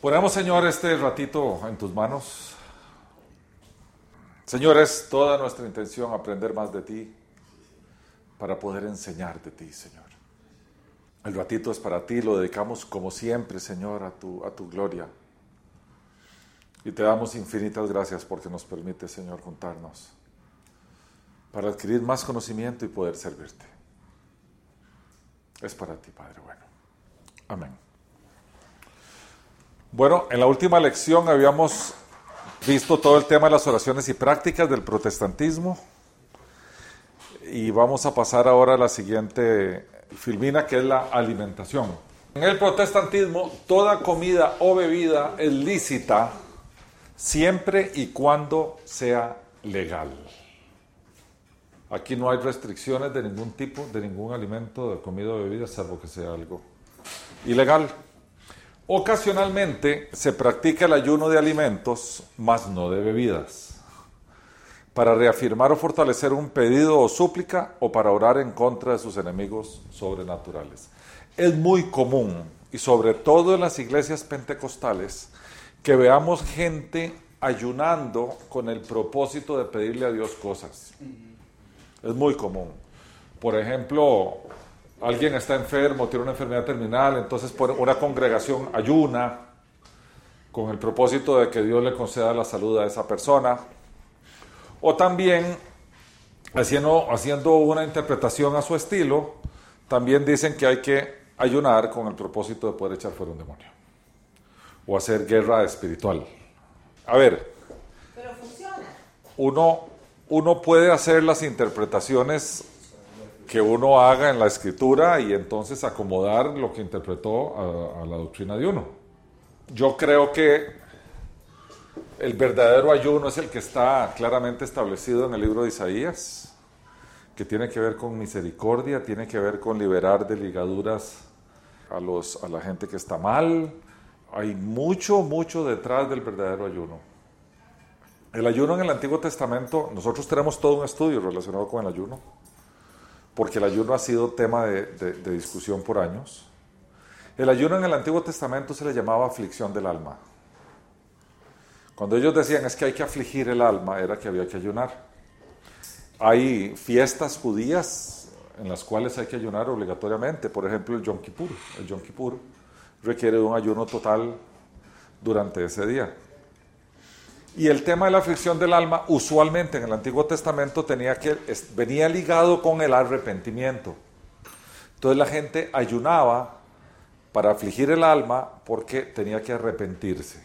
Ponemos, Señor, este ratito en tus manos. Señor, es toda nuestra intención aprender más de ti para poder enseñar de ti, Señor. El ratito es para ti, lo dedicamos como siempre, Señor, a tu, a tu gloria. Y te damos infinitas gracias porque nos permite, Señor, juntarnos para adquirir más conocimiento y poder servirte. Es para ti, Padre bueno. Amén. Bueno, en la última lección habíamos visto todo el tema de las oraciones y prácticas del protestantismo y vamos a pasar ahora a la siguiente filmina que es la alimentación. En el protestantismo toda comida o bebida es lícita siempre y cuando sea legal. Aquí no hay restricciones de ningún tipo, de ningún alimento, de comida o bebida, salvo que sea algo ilegal. Ocasionalmente se practica el ayuno de alimentos, mas no de bebidas, para reafirmar o fortalecer un pedido o súplica o para orar en contra de sus enemigos sobrenaturales. Es muy común, y sobre todo en las iglesias pentecostales, que veamos gente ayunando con el propósito de pedirle a Dios cosas. Es muy común. Por ejemplo, alguien está enfermo, tiene una enfermedad terminal, entonces una congregación ayuna con el propósito de que Dios le conceda la salud a esa persona. O también, haciendo, haciendo una interpretación a su estilo, también dicen que hay que ayunar con el propósito de poder echar fuera un demonio. O hacer guerra espiritual. A ver. Pero funciona. Uno, uno puede hacer las interpretaciones que uno haga en la escritura y entonces acomodar lo que interpretó a, la doctrina de uno. Yo creo que el verdadero ayuno es el que está claramente establecido en el libro de Isaías, que tiene que ver con misericordia, tiene que ver con liberar de ligaduras a, los, a la gente que está mal. Hay mucho, mucho detrás del verdadero ayuno. El ayuno en el Antiguo Testamento, nosotros tenemos todo un estudio relacionado con el ayuno porque el ayuno ha sido tema de, discusión por años. El ayuno en el Antiguo Testamento se le llamaba aflicción del alma. Cuando ellos decían es que hay que afligir el alma, era que había que ayunar. Hay fiestas judías en las cuales hay que ayunar obligatoriamente, por ejemplo el Yom Kippur. El Yom Kippur requiere de un ayuno total durante ese día. Y el tema de la aflicción del alma, usualmente en el Antiguo Testamento tenía que, venía ligado con el arrepentimiento. Entonces la gente ayunaba para afligir el alma porque tenía que arrepentirse.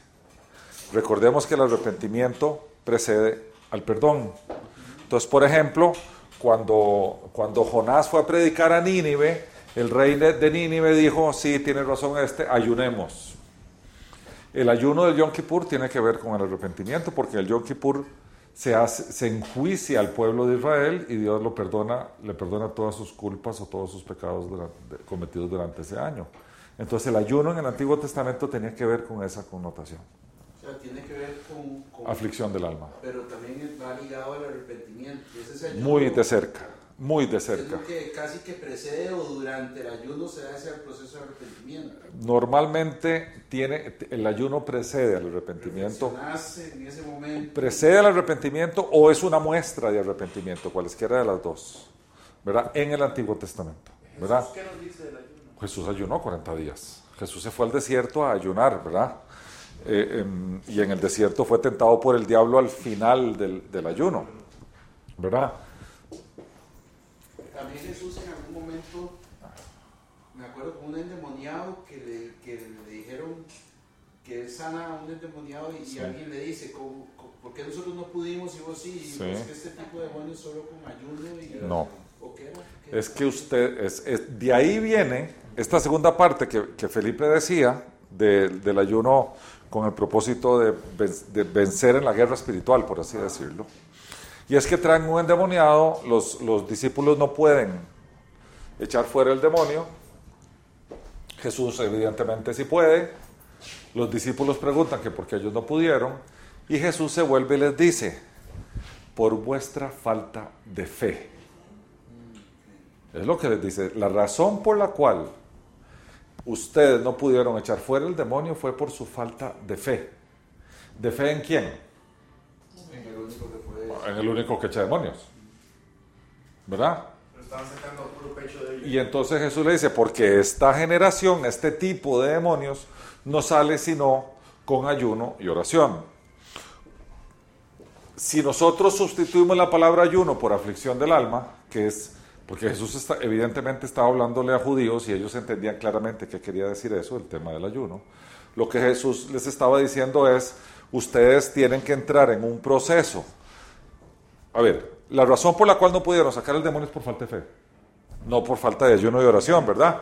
Recordemos que el arrepentimiento precede al perdón. Entonces, por ejemplo, cuando, cuando Jonás fue a predicar a Nínive, el rey de Nínive dijo, sí, tiene razón este, ayunemos. El ayuno del Yom Kippur tiene que ver con el arrepentimiento, porque el Yom Kippur se, hace, se enjuicia al pueblo de Israel y Dios lo perdona, le perdona todas sus culpas o todos sus pecados cometidos durante ese año. Entonces el ayuno en el Antiguo Testamento tenía que ver con esa connotación. O sea, tiene que ver con, aflicción del alma. Pero también va ligado al arrepentimiento. Muy de cerca muy de cerca. Es que casi que precede o durante el ayuno se hace el proceso de arrepentimiento. Normalmente tiene, el ayuno precede al arrepentimiento. En ese momento. Precede al arrepentimiento o es una muestra de arrepentimiento, cualesquiera de las dos, ¿verdad? En el Antiguo Testamento, ¿verdad? ¿Qué nos dice del ayuno? Jesús ayunó 40 días. Jesús se fue al desierto a ayunar, ¿verdad? Eh, em, y en el desierto fue tentado por el diablo al final del, del ayuno, ¿verdad? También Jesús en algún momento, me acuerdo con un endemoniado que le, que le dijeron que él sana a un endemoniado y, alguien le dice, ¿por qué nosotros no pudimos y vos sí? Y sí. que este tipo de demonios solo con ayuno y... No. Es que usted, es, de ahí viene esta segunda parte que, que Felipe decía del ayuno con el propósito de, de, vencer en la guerra espiritual, por así decirlo. Y es que traen un endemoniado, los, los discípulos no pueden echar fuera el demonio. Jesús evidentemente sí puede. Los discípulos preguntan que por qué ellos no pudieron. Y Jesús se vuelve y les dice, por vuestra falta de fe. Es lo que les dice. La razón por la cual ustedes no pudieron echar fuera el demonio fue por su falta de fe. ¿De fe en quién? En el único que que echa demonios. ¿Verdad? Pero estaban sacando puro pecho de ellos. Y entonces Jesús le dice, porque esta generación, este tipo de demonios, no sale sino con ayuno y oración. Si nosotros sustituimos la palabra ayuno por aflicción del alma, que es, porque Jesús está, evidentemente estaba hablándole a judíos y ellos entendían claramente qué quería decir eso, el tema del ayuno, lo que Jesús les estaba diciendo es, ustedes tienen que entrar en un proceso. A ver, la razón por la cual no pudieron sacar el demonio es por falta de fe. No por falta de ayuno y oración, ¿verdad?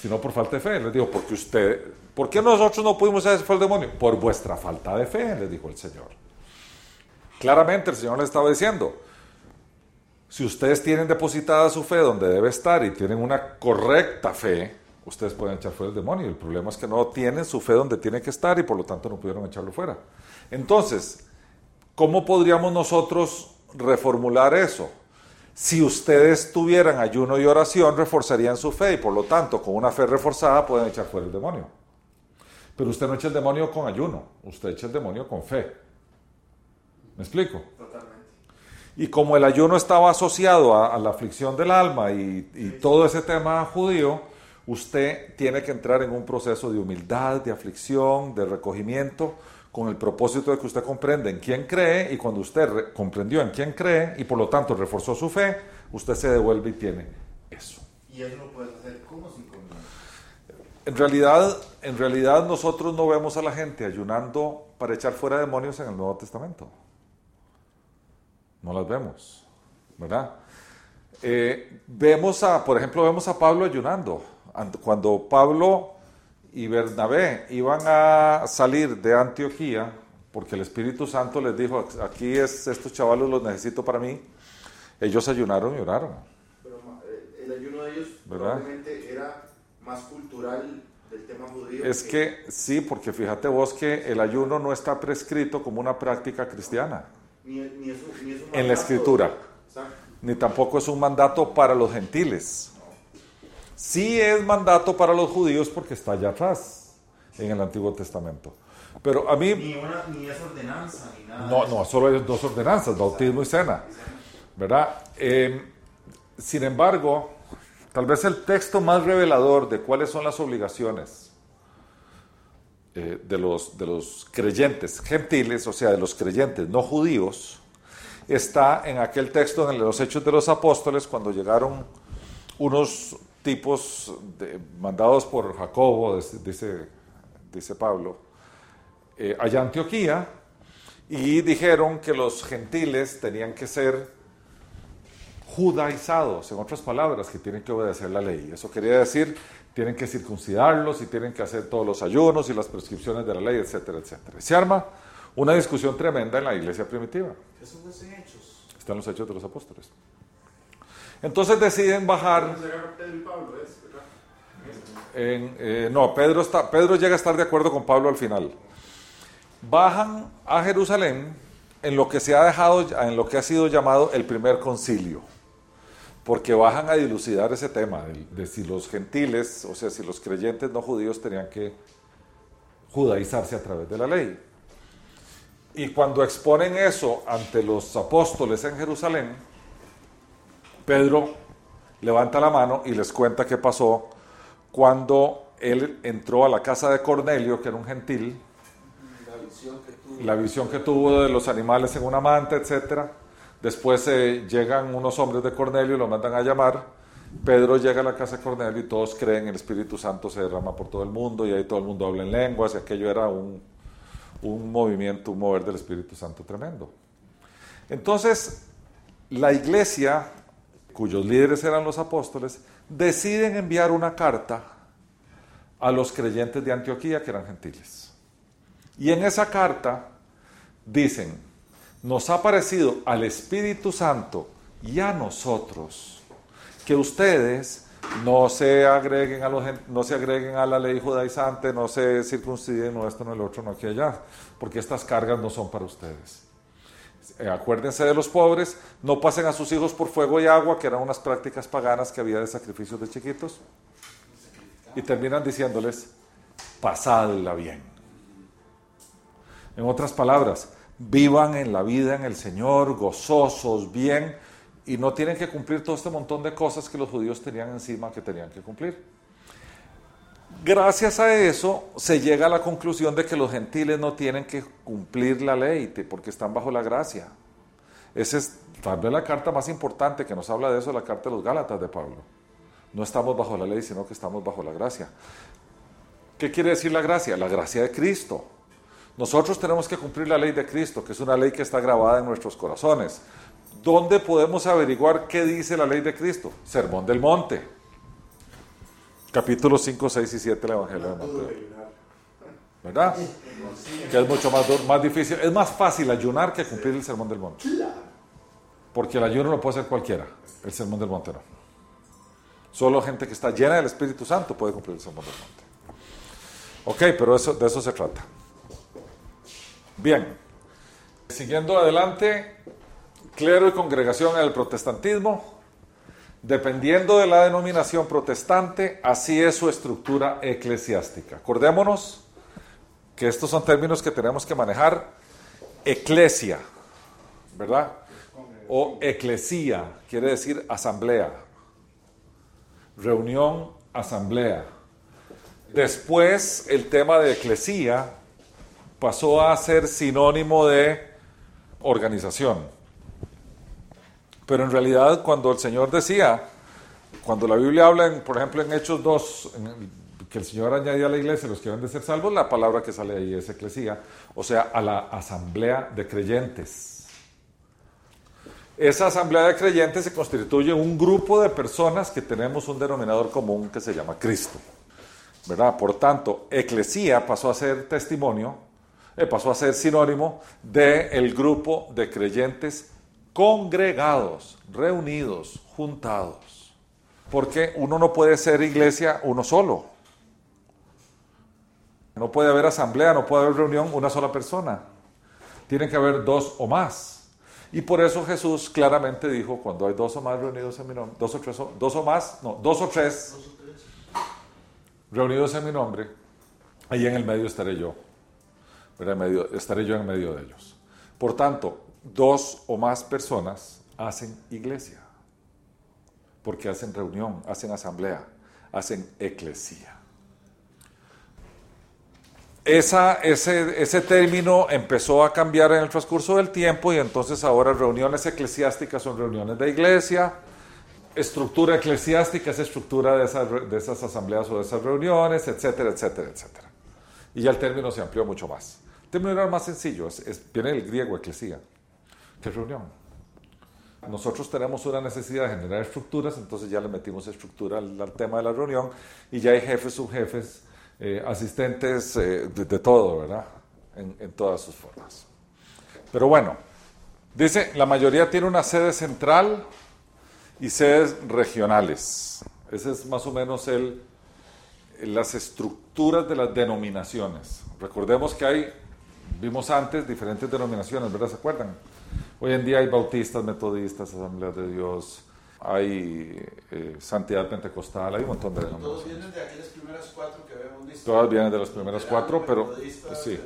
Sino por falta de fe. Les digo, porque usted, ¿por qué nosotros no pudimos hacer fue el demonio? Por vuestra falta de fe, les dijo el Señor. Claramente el Señor les estaba diciendo, si ustedes tienen depositada su fe donde debe estar y tienen una correcta fe, ustedes pueden echar fuera el demonio. El problema es que no tienen su fe donde tiene que estar y por lo tanto no pudieron echarlo fuera. Entonces, ¿cómo podríamos nosotros reformular eso? Si ustedes tuvieran ayuno y oración, reforzarían su fe y por lo tanto, con una fe reforzada, pueden echar fuera el demonio. Pero usted no echa el demonio con ayuno, usted echa el demonio con fe. ¿Me explico? Totalmente. Y como el ayuno estaba asociado a, a la aflicción del alma y, y todo ese tema judío, usted tiene que entrar en un proceso de humildad, de aflicción, de recogimiento, con el propósito de que usted comprenda en quién cree y cuando usted re- comprendió en quién cree y por lo tanto reforzó su fe, usted se devuelve y tiene eso. Y eso lo puedes hacer como sin comer. En realidad, en realidad nosotros no vemos a la gente ayunando para echar fuera demonios en el Nuevo Testamento. No las vemos, ¿verdad? Eh, vemos a, por ejemplo, vemos a Pablo ayunando. Cuando Pablo y Bernabé iban a salir de Antioquía, porque el Espíritu Santo les dijo, aquí es, estos chavalos los necesito para mí, ellos ayunaron y oraron. Pero eh, el ayuno de ellos ¿Verdad? probablemente era más cultural del tema judío. Es que sí, porque fíjate vos que el ayuno no está prescrito como una práctica cristiana, Ni, ni es un- ni es un en la escritura, Exacto. ni tampoco es un mandato para los gentiles. Sí es mandato para los judíos porque está allá atrás, en el Antiguo Testamento. Pero a mí, Ni, una, ni es ordenanza, ni nada. no, no, solo hay dos ordenanzas, bautismo y cena, ¿verdad? Eh, sin embargo, tal vez el texto más revelador de cuáles son las obligaciones eh, de, los, de los creyentes gentiles, o sea, de los creyentes no judíos, está en aquel texto en los Hechos de los Apóstoles, cuando llegaron unos tipos de- mandados por Jacobo, dice, dice, Pablo, eh, allá Antioquía, y dijeron que los gentiles tenían que ser judaizados, en otras palabras, que tienen que obedecer la ley. Eso quería decir, tienen que circuncidarlos y tienen que hacer todos los ayunos y las prescripciones de la ley, etcétera, etcétera. Se arma una discusión tremenda en la iglesia primitiva. Eso no es en hechos. Están los hechos de los apóstoles. Entonces deciden bajar Entonces era Pedro y Pablo, ¿es? ¿verdad? en, eh, no, Pedro, está, Pedro llega a estar de acuerdo con Pablo al final. Bajan a Jerusalén en lo que se ha dejado, en lo que ha sido llamado el primer concilio, porque bajan a dilucidar ese tema de, de si los gentiles, o sea, si los creyentes no judíos tenían que judaizarse a través de la ley. Y cuando exponen eso ante los apóstoles en Jerusalén, Pedro levanta la mano y les cuenta qué pasó cuando él entró a la casa de Cornelio, que era un gentil, La visión que tuvo. la visión que tuvo de los animales en una manta, etc. Después eh, llegan unos hombres de Cornelio y lo mandan a llamar. Pedro llega a la casa de Cornelio y todos creen el Espíritu Santo se derrama por todo el mundo y ahí todo el mundo habla en lenguas y aquello era un, un movimiento, un mover del Espíritu Santo tremendo. Entonces, la iglesia, cuyos líderes eran los apóstoles, deciden enviar una carta a los creyentes de Antioquía que eran gentiles. Y en esa carta dicen, nos ha parecido al Espíritu Santo y a nosotros que ustedes no se agreguen a, los, no se agreguen a la ley judaizante, no se circunciden, no esto, no el otro, no aquí allá, porque estas cargas no son para ustedes. Eh, acuérdense de los pobres, no pasen a sus hijos por fuego y agua, que eran unas prácticas paganas que había de sacrificios de chiquitos. y terminan diciéndoles, pasadla bien. En otras palabras, vivan en la vida en el Señor, gozosos, bien, y no tienen que cumplir todo este montón de cosas que los judíos tenían encima que tenían que cumplir. Gracias a eso se llega a la conclusión de que los gentiles no tienen que cumplir la ley porque están bajo la gracia. Esa es tal vez la carta más importante que nos habla de eso, la carta de los Gálatas de Pablo. No estamos bajo la ley, sino que estamos bajo la gracia. ¿Qué quiere decir la gracia? La gracia de Cristo. Nosotros tenemos que cumplir la ley de Cristo, que es una ley que está grabada en nuestros corazones. ¿Dónde podemos averiguar qué dice la ley de Cristo? Sermón del Monte. Capítulos 5, 6 y 7 del Evangelio de Mateo. ¿Verdad? Que es mucho más, más difícil. Es más fácil ayunar que cumplir el Sermón del Monte. Porque el ayuno lo puede hacer cualquiera. El Sermón del Monte no. Solo gente que está llena del Espíritu Santo puede cumplir el Sermón del Monte. Ok, pero de eso se trata. Bien, siguiendo adelante, clero y congregación en el protestantismo. Dependiendo de la denominación protestante, así es su estructura eclesiástica. Acordémonos que estos son términos que tenemos que manejar. Eclesia, ¿verdad? O eclesía, quiere decir asamblea. Reunión, asamblea. Después, el tema de eclesía pasó a ser sinónimo de organización. Pero en realidad cuando el Señor decía, cuando la Biblia habla, por ejemplo, en Hechos 2, que el Señor añadía a la iglesia los que deben de ser salvos, la palabra que sale ahí es eclesía, o sea, a la asamblea de creyentes. Esa asamblea de creyentes se constituye un grupo de personas que tenemos un denominador común que se llama Cristo. ¿verdad? Por tanto, eclesía pasó a ser testimonio eh, pasó a ser sinónimo del el grupo de creyentes congregados, reunidos, juntados. Porque uno no puede ser iglesia uno solo. No puede haber asamblea, no puede haber reunión una sola persona. Tienen que haber dos o más. Y por eso Jesús claramente dijo, cuando hay dos o más reunidos en mi nombre, dos o tres, dos o más, no, dos o tres reunidos en mi nombre, ahí en el medio estaré yo estaré yo en medio de ellos. Por tanto, dos o más personas hacen iglesia, porque hacen reunión, hacen asamblea, hacen eclesía. Esa, ese, ese término empezó a cambiar en el transcurso del tiempo y entonces ahora reuniones eclesiásticas son reuniones de iglesia, estructura eclesiástica es estructura de esas, de esas asambleas o de esas reuniones, etcétera, etcétera, etcétera. Y ya el término se amplió mucho más término era más sencillo, es, viene del griego eclesía, reunión. Nosotros tenemos una necesidad de generar estructuras, entonces ya le metimos estructura al, tema de la reunión y ya hay jefes, subjefes, eh, asistentes, eh, de, todo, ¿verdad? En, en todas sus formas. Pero bueno, dice, la mayoría tiene una sede central y sedes regionales. Ese es más o menos el, las estructuras de las denominaciones. Recordemos que hay Vimos antes diferentes denominaciones, ¿verdad? ¿Se acuerdan? Hoy en día hay bautistas, metodistas, asambleas de Dios, hay eh, santidad pentecostal, hay un montón de denominaciones. Todos vienen de aquellas primeras cuatro que habíamos visto. Todas vienen de las primeras cuatro, pero sí.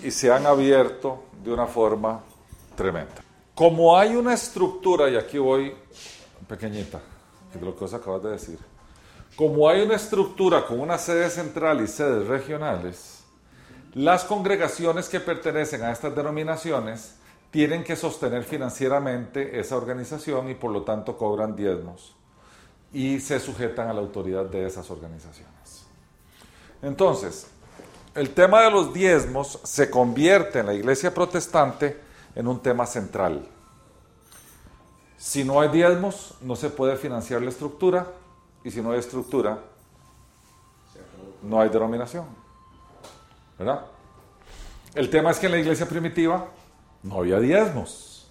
Y, y se han abierto de una forma tremenda. Como hay una estructura, y aquí voy pequeñita, que de lo que os acabas de decir, como hay una estructura con una sede central y sedes regionales, las congregaciones que pertenecen a estas denominaciones tienen que sostener financieramente esa organización y por lo tanto cobran diezmos y se sujetan a la autoridad de esas organizaciones. Entonces, el tema de los diezmos se convierte en la iglesia protestante en un tema central. Si no hay diezmos, no se puede financiar la estructura, y si no hay estructura, no hay denominación. El tema es que en la iglesia primitiva no había diezmos.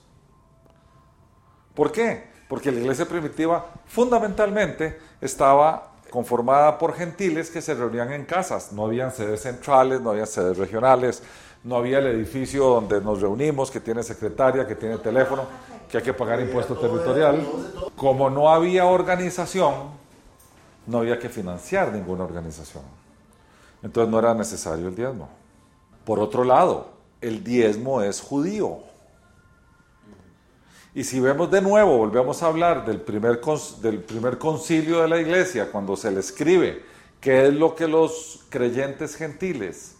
¿Por qué? Porque la iglesia primitiva fundamentalmente estaba conformada por gentiles que se reunían en casas. No habían sedes centrales, no había sedes regionales, no había el edificio donde nos reunimos, que tiene secretaria, que tiene teléfono, que hay que pagar impuesto territorial. Como no había organización, no había que financiar ninguna organización. Entonces no era necesario el diezmo. Por otro lado, el diezmo es judío. Y si vemos de nuevo, volvemos a hablar del primer, del primer concilio de la iglesia, cuando se le escribe qué es lo que los creyentes gentiles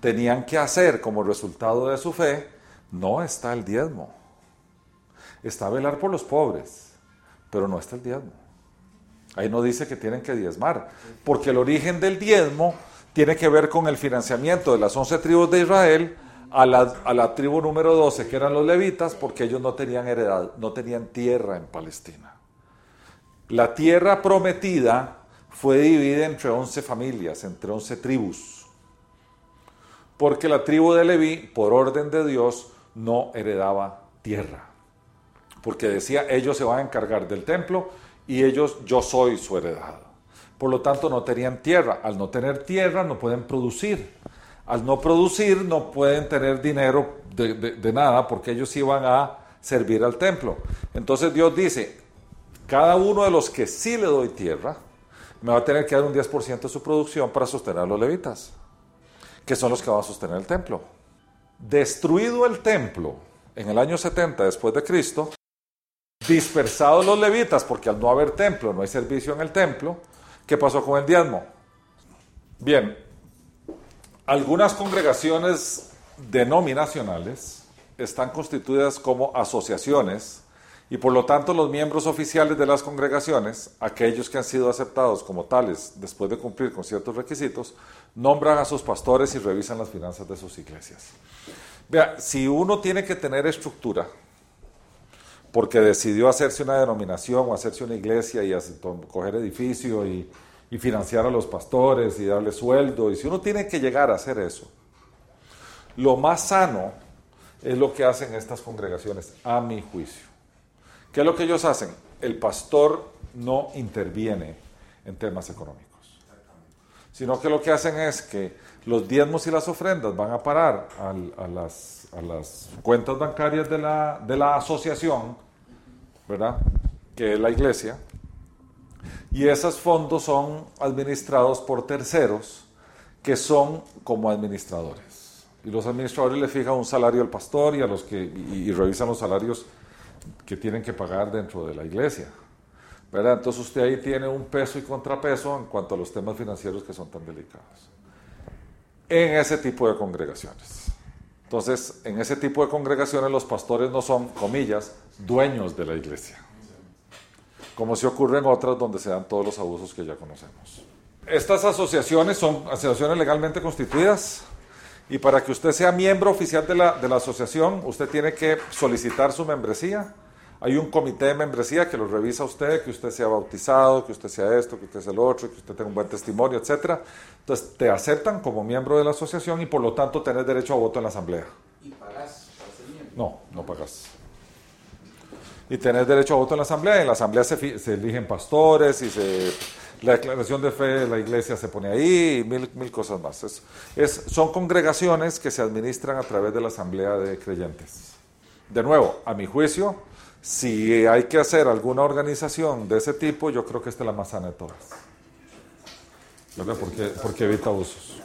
tenían que hacer como resultado de su fe, no está el diezmo. Está velar por los pobres, pero no está el diezmo. Ahí no dice que tienen que diezmar, porque el origen del diezmo tiene que ver con el financiamiento de las once tribus de Israel a la, tribu número 12, que eran los levitas, porque ellos no tenían heredad, no tenían tierra en Palestina. La tierra prometida fue dividida entre 11 familias, entre 11 tribus, porque la tribu de Leví, por orden de Dios, no heredaba tierra, porque decía, ellos se van a encargar del templo y ellos, yo soy su heredad. Por lo tanto, no tenían tierra. Al no tener tierra, no pueden producir al no producir no pueden tener dinero de, nada porque ellos iban a servir al templo. Entonces Dios dice, cada uno de los que sí le doy tierra, me va a tener que dar un 10% de su producción para sostener a los levitas, que son los que van a sostener el templo. Destruido el templo en el año 70 después de Cristo, dispersados los levitas, porque al no haber templo, no hay servicio en el templo, ¿qué pasó con el diezmo? Bien, algunas congregaciones denominacionales están constituidas como asociaciones y por lo tanto los miembros oficiales de las congregaciones, aquellos que han sido aceptados como tales después de cumplir con ciertos requisitos, nombran a sus pastores y revisan las finanzas de sus iglesias. Vea, si uno tiene que tener estructura, porque decidió hacerse una denominación o hacerse una iglesia y coger edificio y, y financiar a los pastores y darle sueldo. Y si uno tiene que llegar a hacer eso, lo más sano es lo que hacen estas congregaciones, a mi juicio. ¿Qué es lo que ellos hacen? El pastor no interviene en temas económicos, sino que lo que hacen es que los diezmos y las ofrendas van a parar a, las, a las, cuentas bancarias de la, de la asociación, ¿verdad? Que es la iglesia, y esos fondos son administrados por terceros que son como administradores. Y los administradores le fijan un salario al pastor y, a los que, y, revisan los salarios que tienen que pagar dentro de la iglesia. ¿verdad? Entonces usted ahí tiene un peso y contrapeso en cuanto a los temas financieros que son tan delicados. En ese tipo de congregaciones. Entonces, en ese tipo de congregaciones los pastores no son, comillas, dueños de la iglesia como si ocurre en otras donde se dan todos los abusos que ya conocemos. Estas asociaciones son asociaciones legalmente constituidas y para que usted sea miembro oficial de la, de la asociación, usted tiene que solicitar su membresía. Hay un comité de membresía que lo revisa usted, que usted sea bautizado, que usted sea esto, que usted sea el otro, que usted tenga un buen testimonio, etc. Entonces te aceptan como miembro de la asociación y por lo tanto tenés derecho a voto en la asamblea. ¿Y pagas para ser miembro? No, no pagas y tenés derecho a voto en la asamblea. En la asamblea se, se eligen pastores y se, la declaración de fe de la iglesia se pone ahí y mil, mil cosas más. Es, es, son congregaciones que se administran a través de la asamblea de creyentes. De nuevo, a mi juicio, si hay que hacer alguna organización de ese tipo, yo creo que esta es la más sana de todas. ¿Verdad? Porque, porque evita abusos.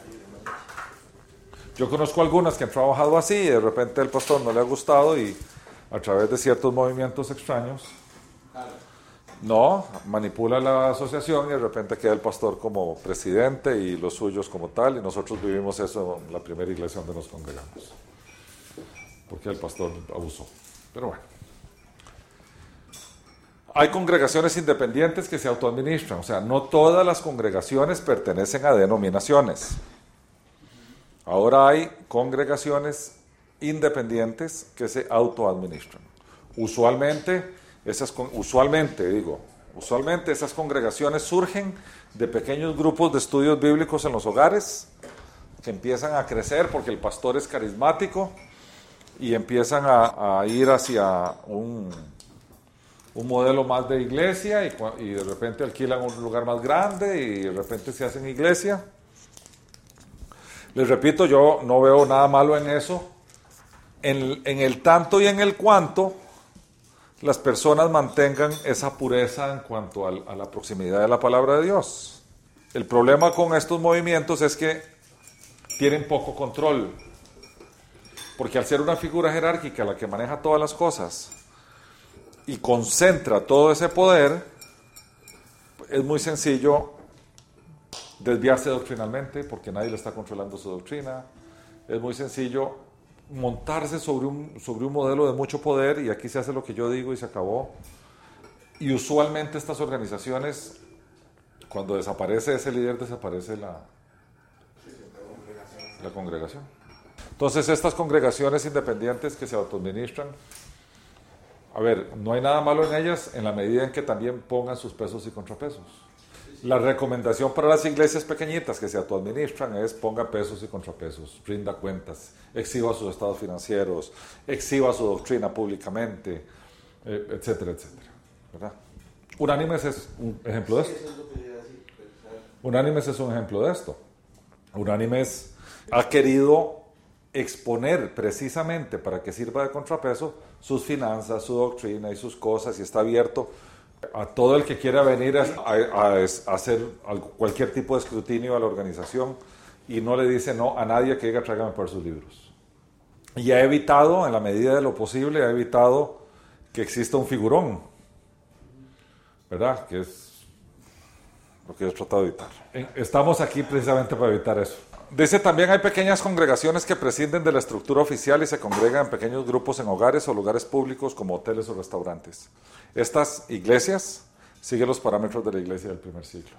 Yo conozco algunas que han trabajado así y de repente el pastor no le ha gustado y a través de ciertos movimientos extraños. No, manipula la asociación y de repente queda el pastor como presidente y los suyos como tal, y nosotros vivimos eso en la primera iglesia donde nos congregamos, porque el pastor abusó. Pero bueno. Hay congregaciones independientes que se autoadministran, o sea, no todas las congregaciones pertenecen a denominaciones. Ahora hay congregaciones independientes que se autoadministran. Usualmente, esas, usualmente digo, usualmente esas congregaciones surgen de pequeños grupos de estudios bíblicos en los hogares que empiezan a crecer porque el pastor es carismático y empiezan a, ir hacia un, un, modelo más de iglesia y, de repente alquilan un lugar más grande y de repente se hacen iglesia. Les repito, yo no veo nada malo en eso, en, el tanto y en el cuanto las personas mantengan esa pureza en cuanto a la proximidad de la palabra de Dios. El problema con estos movimientos es que tienen poco control, porque al ser una figura jerárquica la que maneja todas las cosas y concentra todo ese poder, es muy sencillo desviarse doctrinalmente porque nadie le está controlando su doctrina. Es muy sencillo montarse sobre un, sobre un modelo de mucho poder y aquí se hace lo que yo digo y se acabó. Y usualmente estas organizaciones, cuando desaparece ese líder, desaparece la, la congregación. Entonces estas congregaciones independientes que se autoadministran, a ver, no hay nada malo en ellas en la medida en que también pongan sus pesos y contrapesos. La recomendación para las iglesias pequeñitas que se autoadministran es ponga pesos y contrapesos, rinda cuentas, exhiba sus estados financieros, exhiba su doctrina públicamente, eh, etcétera, etcétera. ¿verdad? Unánimes es un ejemplo de esto. Unánimes es un ejemplo de esto. Unánimes ha querido exponer precisamente para que sirva de contrapeso sus finanzas, su doctrina y sus cosas y está abierto a todo el que quiera venir a, a- a hacer cualquier tipo de escrutinio a la organización y no le dice no a nadie que diga tráigame por sus libros. Y ha evitado, en la medida de lo posible, ha evitado que exista un figurón, ¿verdad? Que es lo que yo he tratado de evitar. Estamos aquí precisamente para evitar eso. Dice también hay pequeñas congregaciones que prescinden de la estructura oficial y se congregan en pequeños grupos en hogares o lugares públicos como hoteles o restaurantes. Estas iglesias siguen los parámetros de la iglesia del primer siglo.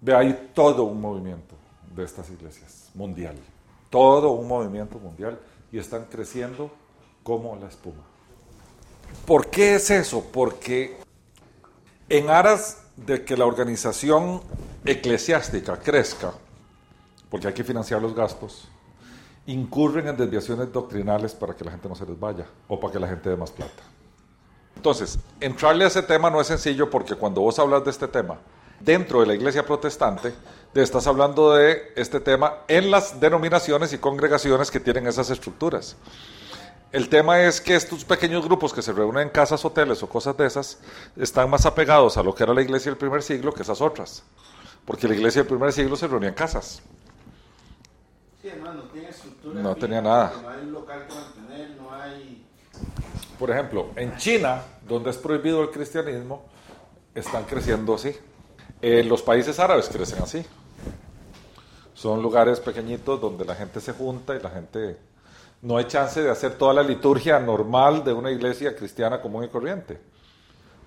Ve, hay todo un movimiento de estas iglesias, mundial. Todo un movimiento mundial y están creciendo como la espuma. ¿Por qué es eso? Porque en aras de que la organización eclesiástica crezca, porque hay que financiar los gastos, incurren en desviaciones doctrinales para que la gente no se les vaya o para que la gente dé más plata. Entonces, entrarle a ese tema no es sencillo porque cuando vos hablas de este tema dentro de la iglesia protestante, te estás hablando de este tema en las denominaciones y congregaciones que tienen esas estructuras. El tema es que estos pequeños grupos que se reúnen en casas, hoteles o cosas de esas, están más apegados a lo que era la iglesia del primer siglo que esas otras. Porque la iglesia del primer siglo se reunía en casas. Sí, además no tiene estructura. No fija, tenía nada. No hay un local que mantener, no hay. Por ejemplo, en China, donde es prohibido el cristianismo, están creciendo así. En los países árabes crecen así. Son lugares pequeñitos donde la gente se junta y la gente... No hay chance de hacer toda la liturgia normal de una iglesia cristiana común y corriente.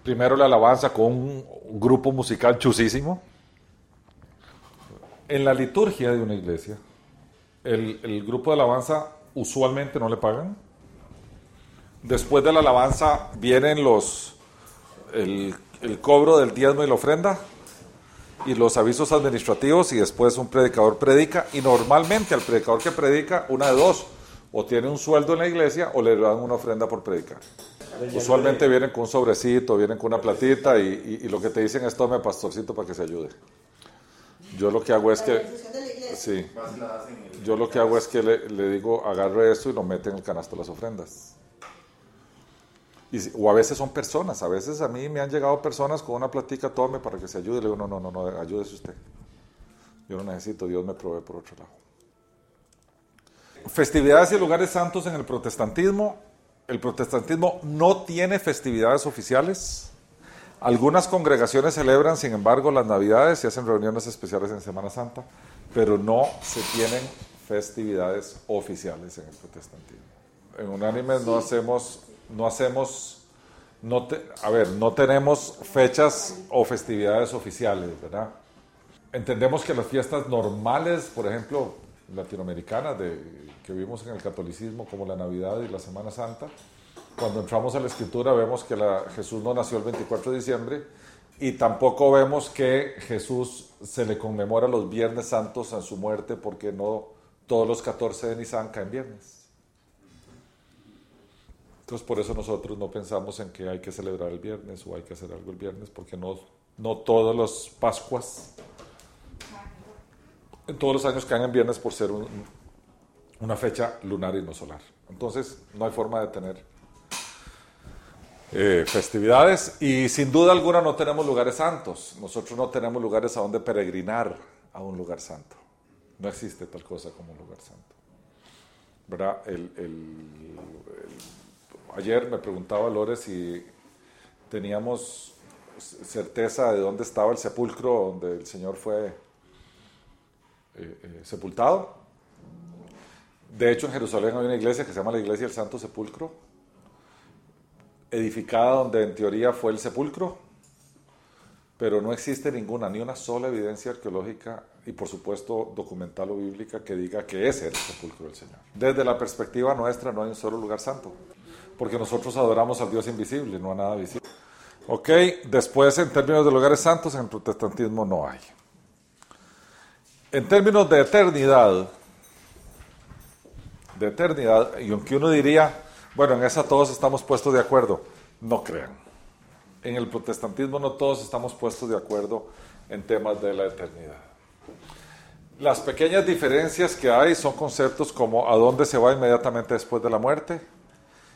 Primero la alabanza con un grupo musical chusísimo. En la liturgia de una iglesia, el, el grupo de alabanza usualmente no le pagan. Después de la alabanza vienen los el, el cobro del diezmo y la ofrenda y los avisos administrativos y después un predicador predica y normalmente al predicador que predica una de dos o tiene un sueldo en la iglesia o le dan una ofrenda por predicar. Usualmente vienen con un sobrecito, vienen con una platita y, y- y lo que te dicen es tome pastorcito para que se ayude. Yo lo que hago es que sí, el- yo lo que hago es que le, le digo, agarre esto y lo mete en el canasto de las ofrendas. Y o a veces son personas, a veces a mí me han llegado personas con una platica, tome para que se ayude. Le digo, no, no, no, no, ayúdese usted. Yo no necesito, Dios me provee por otro lado. Festividades y lugares santos en el protestantismo. El protestantismo no tiene festividades oficiales. Algunas congregaciones celebran, sin embargo, las Navidades y hacen reuniones especiales en Semana Santa, pero no se tienen festividades oficiales en el protestantismo. En Unánimes no hacemos, no hacemos, no te- a ver, no tenemos fechas o festividades oficiales, ¿verdad? Entendemos que las fiestas normales, por ejemplo, latinoamericanas de, que vimos en el catolicismo, como la Navidad y la Semana Santa, cuando entramos a la escritura vemos que la- Jesús no nació el 24 de diciembre y tampoco vemos que Jesús se le conmemora los viernes santos en su muerte porque no todos los 14 de Nisan caen viernes. Entonces por eso nosotros no pensamos en que hay que celebrar el viernes o hay que hacer algo el viernes porque no, no todos los Pascuas en todos los años caen en viernes por ser un- una fecha lunar y no solar. Entonces, no hay forma de tener eh, festividades y sin duda alguna no tenemos lugares santos. Nosotros no tenemos lugares a donde peregrinar a un lugar santo. No existe tal cosa como un lugar santo. ¿Verdad? Ayer me preguntaba Lore si teníamos certeza de dónde estaba el sepulcro donde el Señor fue eh, eh, sepultado. De hecho, en Jerusalén hay una iglesia que se llama la Iglesia del Santo Sepulcro, edificada donde en teoría fue el sepulcro, pero no existe ninguna, ni una sola evidencia arqueológica y por supuesto documental o bíblica que diga que ese era el sepulcro del Señor. Desde la perspectiva nuestra no hay un solo lugar santo, porque nosotros adoramos al Dios invisible, no a nada visible. Ok, después en términos de lugares santos en protestantismo no hay. En términos de eternidad, de eternidad, y aunque uno diría, bueno, en esa todos estamos puestos de acuerdo, no crean. En el protestantismo no todos estamos puestos de acuerdo en temas de la eternidad. Las pequeñas diferencias que hay son conceptos como a dónde se va inmediatamente después de la muerte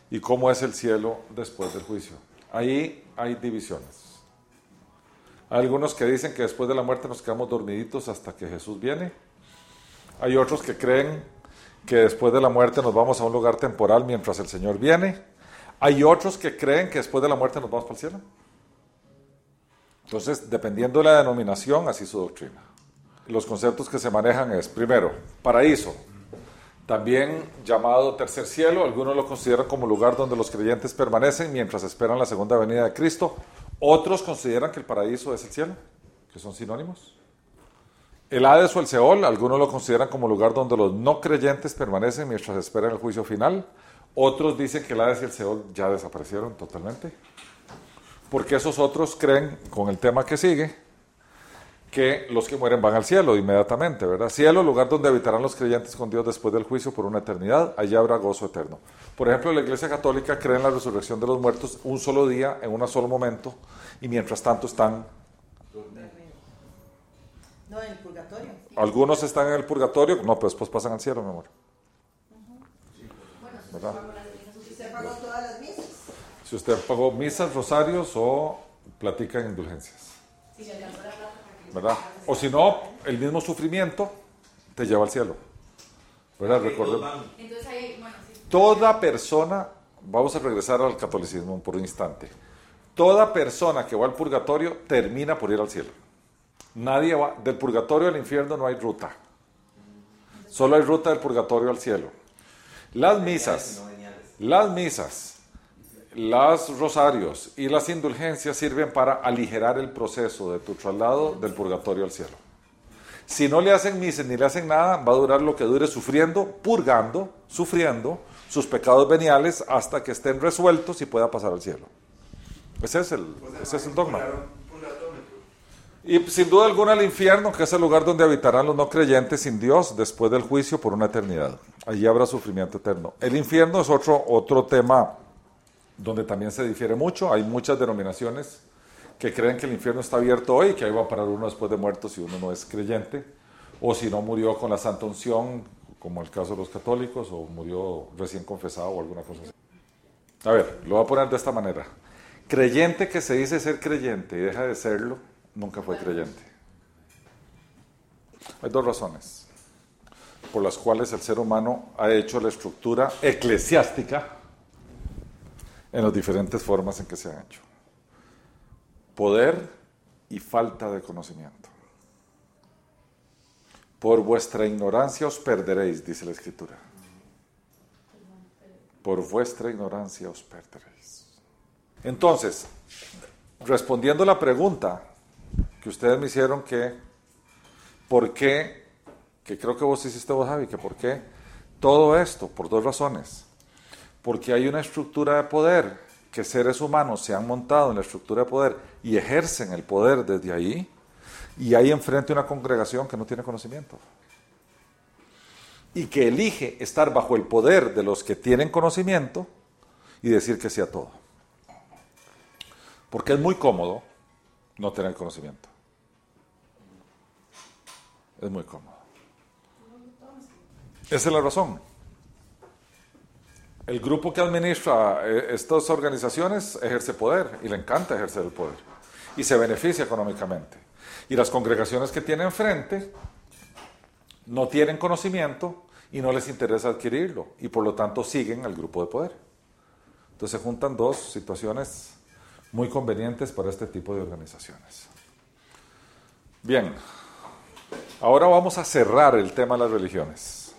y cómo es el cielo después del juicio. Ahí hay divisiones. Hay algunos que dicen que después de la muerte nos quedamos dormiditos hasta que Jesús viene. Hay otros que creen que después de la muerte nos vamos a un lugar temporal mientras el Señor viene. Hay otros que creen que después de la muerte nos vamos para el cielo. Entonces, dependiendo de la denominación, así su doctrina. Los conceptos que se manejan es, primero, paraíso, también llamado tercer cielo, algunos lo consideran como lugar donde los creyentes permanecen mientras esperan la segunda venida de Cristo, otros consideran que el paraíso es el cielo, que son sinónimos. El Hades o el Seol, algunos lo consideran como lugar donde los no creyentes permanecen mientras esperan el juicio final. Otros dicen que el Hades y el Seol ya desaparecieron totalmente. Porque esos otros creen, con el tema que sigue, que los que mueren van al cielo inmediatamente, ¿verdad? Cielo, lugar donde habitarán los creyentes con Dios después del juicio por una eternidad, allá habrá gozo eterno. Por ejemplo, la Iglesia Católica cree en la resurrección de los muertos un solo día, en un solo momento, y mientras tanto están no, en el purgatorio. Algunos están en el purgatorio, no, pero después pasan al cielo, mi amor. ¿Verdad? Si usted pagó todas las misas. Si usted pagó misas, rosarios o platica en indulgencias. ¿Verdad? O si no, el mismo sufrimiento te lleva al cielo. ¿Verdad? Recuerden. Toda persona, vamos a regresar al catolicismo por un instante. Toda persona que va al purgatorio termina por ir al cielo. Nadie va, del purgatorio al infierno no hay ruta. Solo hay ruta del purgatorio al cielo. Las misas, las misas, los rosarios y las indulgencias sirven para aligerar el proceso de tu traslado del purgatorio al cielo. Si no le hacen misas ni le hacen nada, va a durar lo que dure sufriendo, purgando, sufriendo sus pecados veniales hasta que estén resueltos y pueda pasar al cielo. Ese es el, ese es el dogma. Y sin duda alguna el infierno, que es el lugar donde habitarán los no creyentes sin Dios después del juicio por una eternidad. Allí habrá sufrimiento eterno. El infierno es otro, otro tema donde también se difiere mucho. Hay muchas denominaciones que creen que el infierno está abierto hoy, que ahí va a parar uno después de muerto si uno no es creyente, o si no murió con la santa unción, como el caso de los católicos, o murió recién confesado o alguna cosa así. A ver, lo voy a poner de esta manera. Creyente que se dice ser creyente y deja de serlo, nunca fue creyente. Hay dos razones por las cuales el ser humano ha hecho la estructura eclesiástica en las diferentes formas en que se ha hecho. Poder y falta de conocimiento. Por vuestra ignorancia os perderéis, dice la Escritura. Por vuestra ignorancia os perderéis. Entonces, respondiendo a la pregunta, que ustedes me hicieron que, ¿por qué? Que creo que vos hiciste vos, Javi, que por qué todo esto, por dos razones. Porque hay una estructura de poder que seres humanos se han montado en la estructura de poder y ejercen el poder desde ahí, y hay enfrente una congregación que no tiene conocimiento. Y que elige estar bajo el poder de los que tienen conocimiento y decir que sí a todo. Porque es muy cómodo no tener conocimiento. Es muy cómodo. Esa es la razón. el grupo que administra eh, estas organizaciones ejerce poder y le encanta ejercer el poder y se beneficia económicamente. Y las congregaciones que tienen frente no tienen conocimiento y no les interesa adquirirlo y por lo tanto siguen al grupo de poder. Entonces se juntan dos situaciones muy convenientes para este tipo de organizaciones. Bien, ahora vamos a cerrar el tema de las religiones,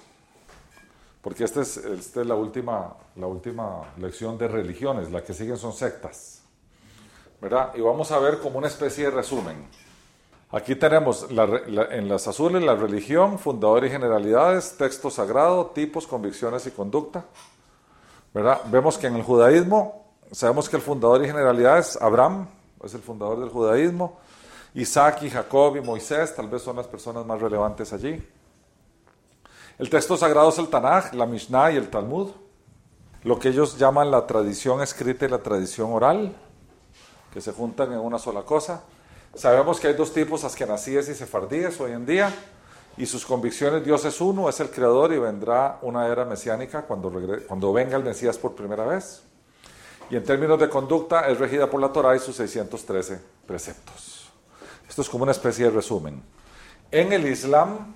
porque esta es, esta es la, última, la última lección de religiones, la que siguen son sectas. ¿verdad? Y vamos a ver como una especie de resumen. Aquí tenemos en las azules la religión, fundador y generalidades, texto sagrado, tipos, convicciones y conducta. ¿verdad? Vemos que en el judaísmo, sabemos que el fundador y generalidades, Abraham, es el fundador del judaísmo. Isaac y Jacob y Moisés tal vez son las personas más relevantes allí. El texto sagrado es el Tanaj, la Mishnah y el Talmud, lo que ellos llaman la tradición escrita y la tradición oral, que se juntan en una sola cosa. Sabemos que hay dos tipos, askenazíes y sefardíes hoy en día, y sus convicciones, Dios es uno, es el creador y vendrá una era mesiánica cuando, cuando venga el Mesías por primera vez. Y en términos de conducta es regida por la Torah y sus 613 preceptos. Esto es como una especie de resumen. En el Islam,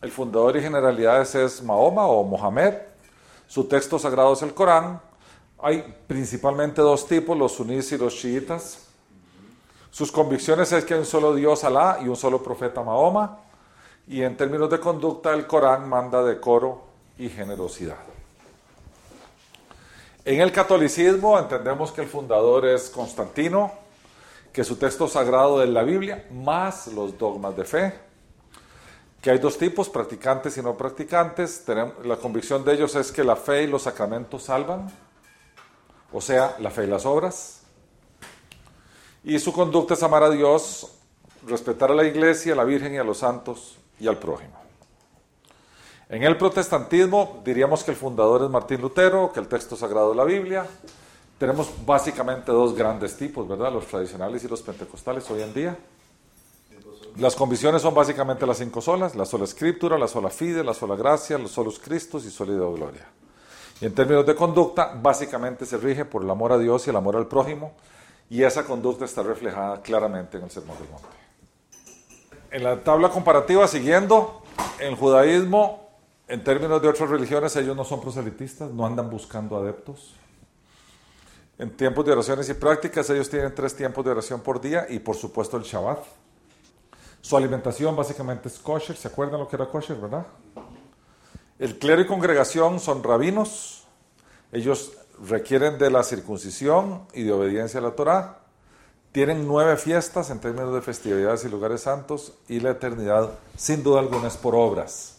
el fundador y generalidades es Mahoma o Mohamed. Su texto sagrado es el Corán. Hay principalmente dos tipos, los sunís y los chiitas. Sus convicciones es que hay un solo Dios Alá y un solo profeta Mahoma. Y en términos de conducta, el Corán manda decoro y generosidad. En el catolicismo entendemos que el fundador es Constantino, que su texto sagrado es la Biblia, más los dogmas de fe, que hay dos tipos, practicantes y no practicantes. la convicción de ellos es que la fe y los sacramentos salvan, o sea, la fe y las obras. Y su conducta es amar a Dios, respetar a la iglesia, a la Virgen y a los santos y al prójimo. En el protestantismo diríamos que el fundador es Martín Lutero, que el texto sagrado es la Biblia. Tenemos básicamente dos grandes tipos, ¿verdad? Los tradicionales y los pentecostales hoy en día. Las convicciones son básicamente las cinco solas, la sola escritura, la sola fide, la sola gracia, los solos Cristos y sólido gloria. Y en términos de conducta, básicamente se rige por el amor a Dios y el amor al prójimo, y esa conducta está reflejada claramente en el Sermón del Monte. En la tabla comparativa, siguiendo, en el judaísmo, en términos de otras religiones, ellos no son proselitistas, no andan buscando adeptos. En tiempos de oraciones y prácticas, ellos tienen tres tiempos de oración por día y, por supuesto, el Shabbat. Su alimentación básicamente es kosher, ¿se acuerdan lo que era kosher, verdad? El clero y congregación son rabinos, ellos requieren de la circuncisión y de obediencia a la Torah. Tienen nueve fiestas en términos de festividades y lugares santos y la eternidad, sin duda alguna, es por obras.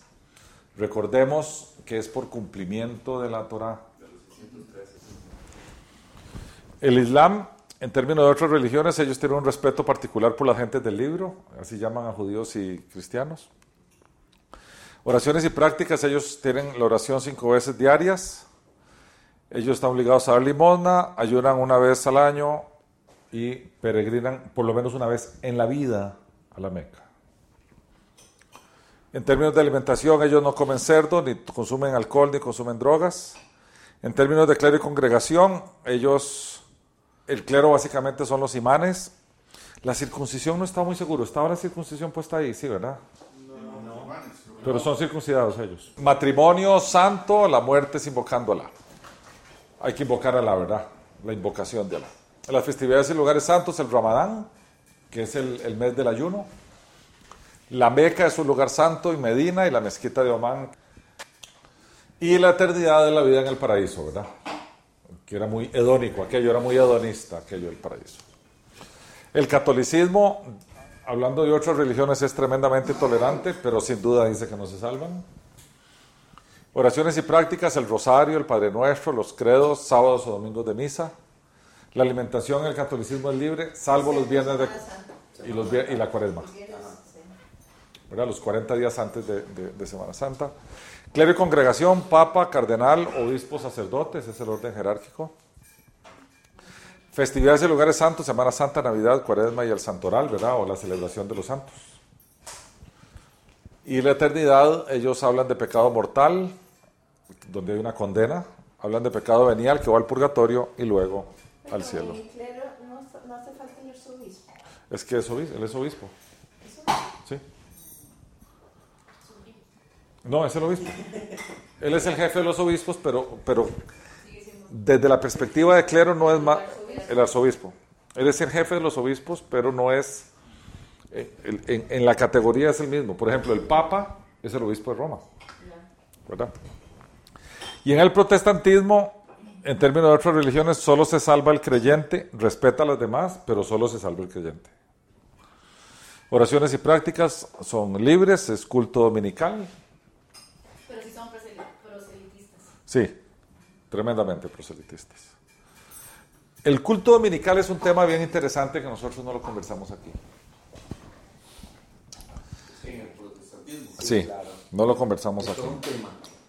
Recordemos que es por cumplimiento de la Torah. El Islam, en términos de otras religiones, ellos tienen un respeto particular por la gente del libro, así llaman a judíos y cristianos. Oraciones y prácticas, ellos tienen la oración cinco veces diarias. Ellos están obligados a dar limosna, ayunan una vez al año y peregrinan por lo menos una vez en la vida a la Meca. En términos de alimentación, ellos no comen cerdo, ni consumen alcohol, ni consumen drogas. En términos de clero y congregación, ellos, el clero básicamente son los imanes. La circuncisión no está muy seguro. ¿Estaba la circuncisión puesta ahí? Sí, ¿verdad? Pero son circuncidados ellos. Matrimonio santo, la muerte es invocándola. Hay que invocar a la verdad, la invocación de. En las festividades y lugares santos, el Ramadán, que es el, el mes del ayuno. La Meca es un lugar santo y Medina y la mezquita de Omán. Y la eternidad de la vida en el paraíso, ¿verdad? Que era muy hedónico, aquello era muy hedonista, aquello del paraíso. El catolicismo, hablando de otras religiones, es tremendamente tolerante, pero sin duda dice que no se salvan. Oraciones y prácticas, el rosario, el Padre Nuestro, los credos, sábados o domingos de misa. La alimentación en el catolicismo es libre, salvo los viernes de, y la cuaresma. ¿Verdad? Los 40 días antes de, de, Semana Santa. Clero y congregación, papa, cardenal, obispo, sacerdote, ese es el orden jerárquico. Festividades y lugares santos, Semana Santa, Navidad, Cuaresma y el Santoral, ¿verdad? O la celebración de los santos. Y la eternidad, ellos hablan de pecado mortal, donde hay una condena, hablan de pecado venial que va al purgatorio y luego al cielo. El clero no, no hace falta el arzobispo. Es que es obispo, él es obispo. No, es el obispo. Él es el jefe de los obispos, pero, pero desde la perspectiva de clero no es más el arzobispo. Él es el jefe de los obispos, pero no es, eh, en, en la categoría es el mismo. Por ejemplo, el Papa es el obispo de Roma. ¿Verdad? Y en el protestantismo, en términos de otras religiones, solo se salva el creyente, respeta a las demás, pero solo se salva el creyente. Oraciones y prácticas son libres, es culto dominical, Pero si son prosel- proselitistas. Sí, tremendamente proselitistas. El culto dominical es un tema bien interesante que nosotros no lo conversamos aquí. En el protestantismo. Sí, no lo conversamos aquí.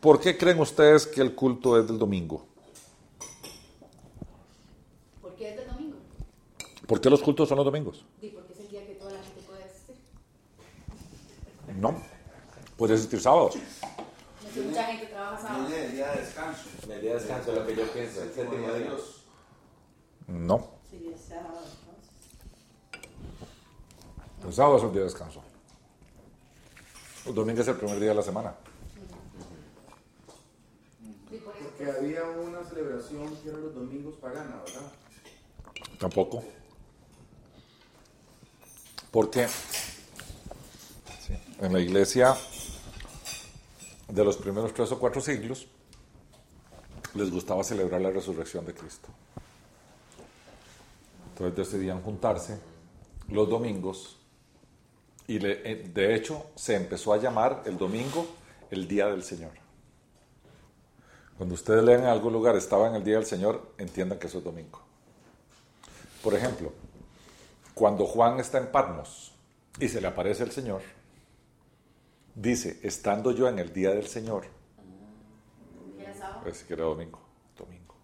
¿Por qué creen ustedes que el culto es del domingo? ¿Por qué es de domingo? ¿Por qué los cultos son los domingos? Porque es el día que toda la gente puede asistir. No, puede existir sábados. Mucha gente trabaja sábado. Viene el día de descanso. El día de descanso es lo que yo pienso, el séptimo Día de día. Dios. No, Sí, es sábado, entonces. el sábado es un día de descanso. El domingo es el primer día de la semana. Porque había una celebración que era los domingos pagana, ¿verdad? Tampoco. Porque sí, en la iglesia de los primeros tres o cuatro siglos les gustaba celebrar la resurrección de Cristo. Entonces decidían juntarse los domingos y eh, de hecho se empezó a llamar el domingo el Día del Señor. Cuando ustedes leen en algún lugar estaba en el Día del Señor, entiendan que eso es domingo. Por ejemplo, cuando Juan está en Patmos y se le aparece el Señor, dice, estando yo en el día del Señor, Era sábado. es que era domingo, domingo.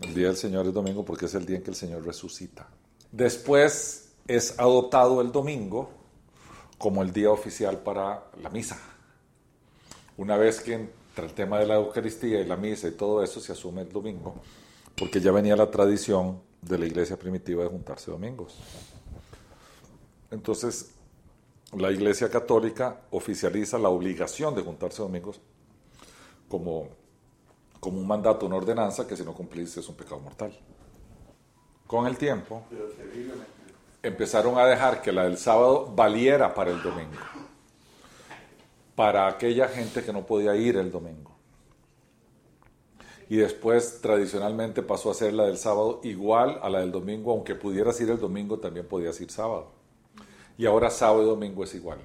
El día del Señor es domingo porque es el día en que el Señor resucita. Después es adoptado el domingo como el día oficial para la misa. Una vez que entra el tema de la Eucaristía y la misa y todo eso, se asume el domingo, porque ya venía la tradición de la iglesia primitiva de juntarse domingos. Entonces, la iglesia católica oficializa la obligación de juntarse domingos como, como un mandato, una ordenanza que si no cumplís es un pecado mortal. Con el tiempo, empezaron a dejar que la del sábado valiera para el domingo, para aquella gente que no podía ir el domingo. Y después, tradicionalmente, pasó a ser la del sábado igual a la del domingo, aunque pudieras ir el domingo, también podías ir sábado. Y ahora sábado y domingo es igual.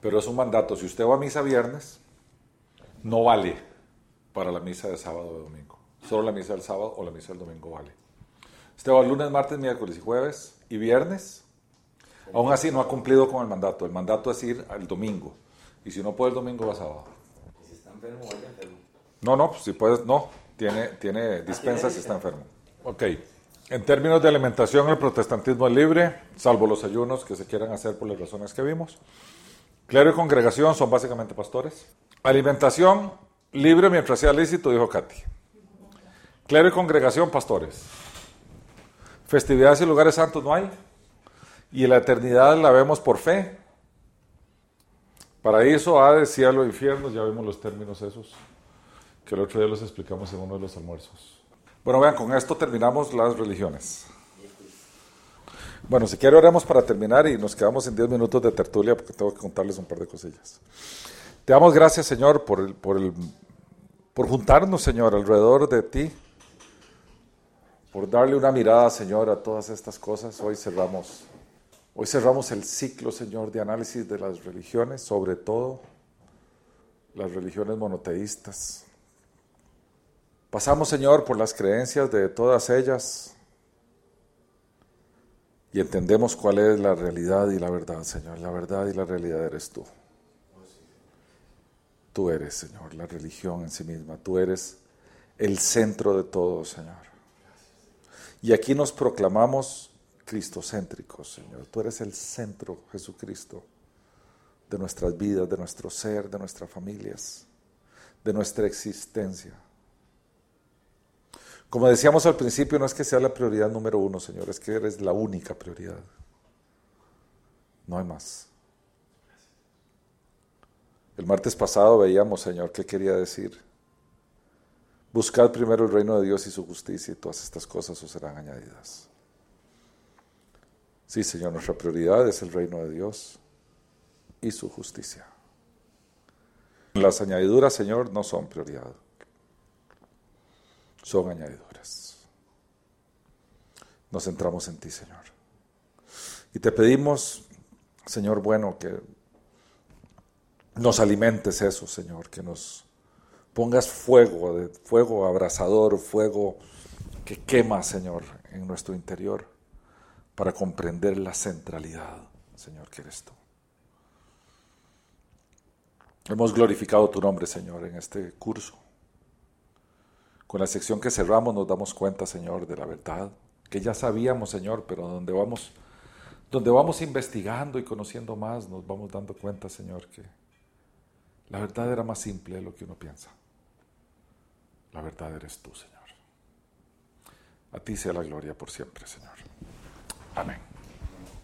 Pero es un mandato. Si usted va a misa viernes, no vale para la misa de sábado o domingo. Solo la misa del sábado o la misa del domingo vale. Usted va lunes, martes, miércoles y jueves y viernes. Aún así no ha cumplido con el mandato. El mandato es ir al domingo. Y si no puede el domingo, va sábado. Y si está enfermo, vaya enfermo. No, no, si puedes, no. Tiene, tiene dispensa si está enfermo. Ok. En términos de alimentación, el protestantismo es libre, salvo los ayunos que se quieran hacer por las razones que vimos. Clero y congregación son básicamente pastores. Alimentación libre mientras sea lícito, dijo Katy. Clero y congregación, pastores. Festividades y lugares santos no hay. Y la eternidad la vemos por fe. Paraíso, Hades, cielo, infierno, ya vimos los términos esos, que el otro día los explicamos en uno de los almuerzos. Bueno, vean, con esto terminamos las religiones. Bueno, si quiere oremos para terminar y nos quedamos en 10 minutos de tertulia porque tengo que contarles un par de cosillas. Te damos gracias, Señor, por, el, por, el, por juntarnos, Señor, alrededor de ti, por darle una mirada, Señor, a todas estas cosas. Hoy cerramos, hoy cerramos el ciclo, Señor, de análisis de las religiones, sobre todo las religiones monoteístas. Pasamos, Señor, por las creencias de todas ellas y entendemos cuál es la realidad y la verdad, Señor. La verdad y la realidad eres tú. Tú eres, Señor, la religión en sí misma. Tú eres el centro de todo, Señor. Y aquí nos proclamamos cristocéntricos, Señor. Tú eres el centro, Jesucristo, de nuestras vidas, de nuestro ser, de nuestras familias. de nuestra existencia. Como decíamos al principio, no es que sea la prioridad número uno, Señor, es que eres la única prioridad. No hay más. El martes pasado veíamos, Señor, qué quería decir. Buscad primero el reino de Dios y su justicia y todas estas cosas os serán añadidas. Sí, Señor, nuestra prioridad es el reino de Dios y su justicia. Las añadiduras, Señor, no son prioridad. Son añadiduras. Nos centramos en ti, Señor. Y te pedimos, Señor bueno, que nos alimentes eso, Señor, que nos pongas fuego, fuego abrasador, fuego que quema, Señor, en nuestro interior, para comprender la centralidad, Señor, que eres tú. Hemos glorificado tu nombre, Señor, en este curso. Con la sección que cerramos nos damos cuenta, Señor, de la verdad, que ya sabíamos, Señor, pero donde vamos, donde vamos investigando y conociendo más, nos vamos dando cuenta, Señor, que la verdad era más simple de lo que uno piensa. La verdad eres tú, Señor. A ti sea la gloria por siempre, Señor. Amén.